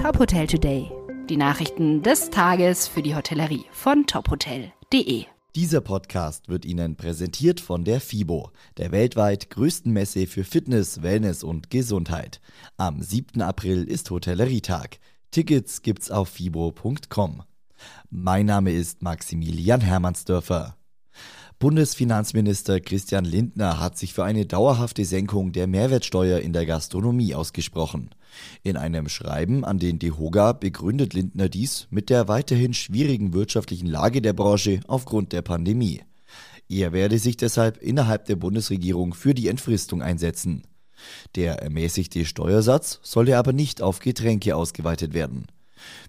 Top Hotel Today. Die Nachrichten des Tages für die Hotellerie von tophotel.de. Dieser Podcast wird Ihnen präsentiert von der FIBO, der weltweit größten Messe für Fitness, Wellness und Gesundheit. Am 7. April ist Hotellerietag. Tickets gibt's auf fibo.com. Mein Name ist Maximilian Hermannsdörfer. Bundesfinanzminister Christian Lindner hat sich für eine dauerhafte Senkung der Mehrwertsteuer in der Gastronomie ausgesprochen. In einem Schreiben an den DEHOGA begründet Lindner dies mit der weiterhin schwierigen wirtschaftlichen Lage der Branche aufgrund der Pandemie. Er werde sich deshalb innerhalb der Bundesregierung für die Entfristung einsetzen. Der ermäßigte Steuersatz solle aber nicht auf Getränke ausgeweitet werden.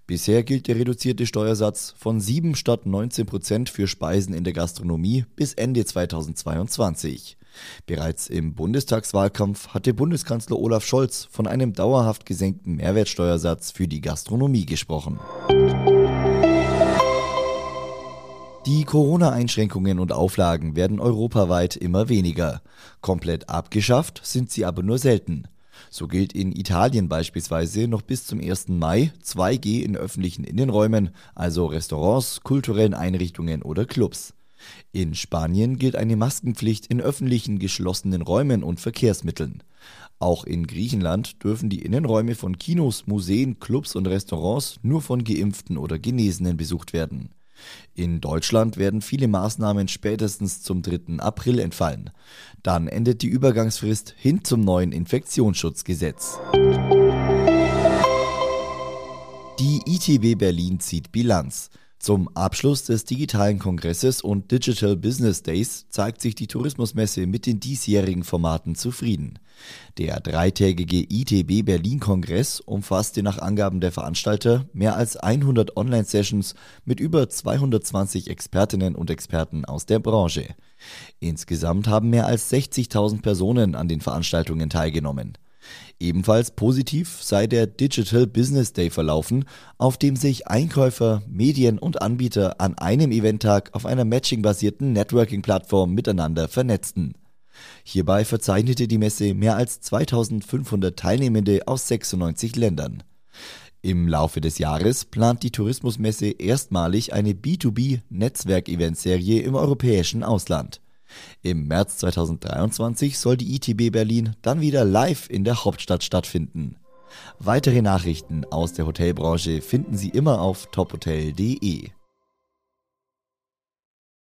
Bisher gilt der reduzierte Steuersatz von 7 statt 19 Prozent für Speisen in der Gastronomie bis Ende 2022. Bereits im Bundestagswahlkampf hatte Bundeskanzler Olaf Scholz von einem dauerhaft gesenkten Mehrwertsteuersatz für die Gastronomie gesprochen. Die Corona-Einschränkungen und Auflagen werden europaweit immer weniger. Komplett abgeschafft sind sie aber nur selten. So gilt in Italien beispielsweise noch bis zum 1. Mai 2G in öffentlichen Innenräumen, also Restaurants, kulturellen Einrichtungen oder Clubs. In Spanien gilt eine Maskenpflicht in öffentlichen geschlossenen Räumen und Verkehrsmitteln. Auch in Griechenland dürfen die Innenräume von Kinos, Museen, Clubs und Restaurants nur von geimpften oder Genesenen besucht werden. In Deutschland werden viele Maßnahmen spätestens zum 3. April entfallen. Dann endet die Übergangsfrist hin zum neuen Infektionsschutzgesetz. Die ITB Berlin zieht Bilanz. Zum Abschluss des digitalen Kongresses und Digital Business Days zeigt sich die Tourismusmesse mit den diesjährigen Formaten zufrieden. Der dreitägige ITB Berlin Kongress umfasste nach Angaben der Veranstalter mehr als 100 Online-Sessions mit über 220 Expertinnen und Experten aus der Branche. Insgesamt haben mehr als 60.000 Personen an den Veranstaltungen teilgenommen. Ebenfalls positiv sei der Digital Business Day verlaufen, auf dem sich Einkäufer, Medien und Anbieter an einem Eventtag auf einer matchingbasierten Networking-Plattform miteinander vernetzten. Hierbei verzeichnete die Messe mehr als 2500 Teilnehmende aus 96 Ländern. Im Laufe des Jahres plant die Tourismusmesse erstmalig eine B2B-Netzwerk-Eventserie im europäischen Ausland. Im März 2023 soll die ITB Berlin dann wieder live in der Hauptstadt stattfinden. Weitere Nachrichten aus der Hotelbranche finden Sie immer auf tophotel.de.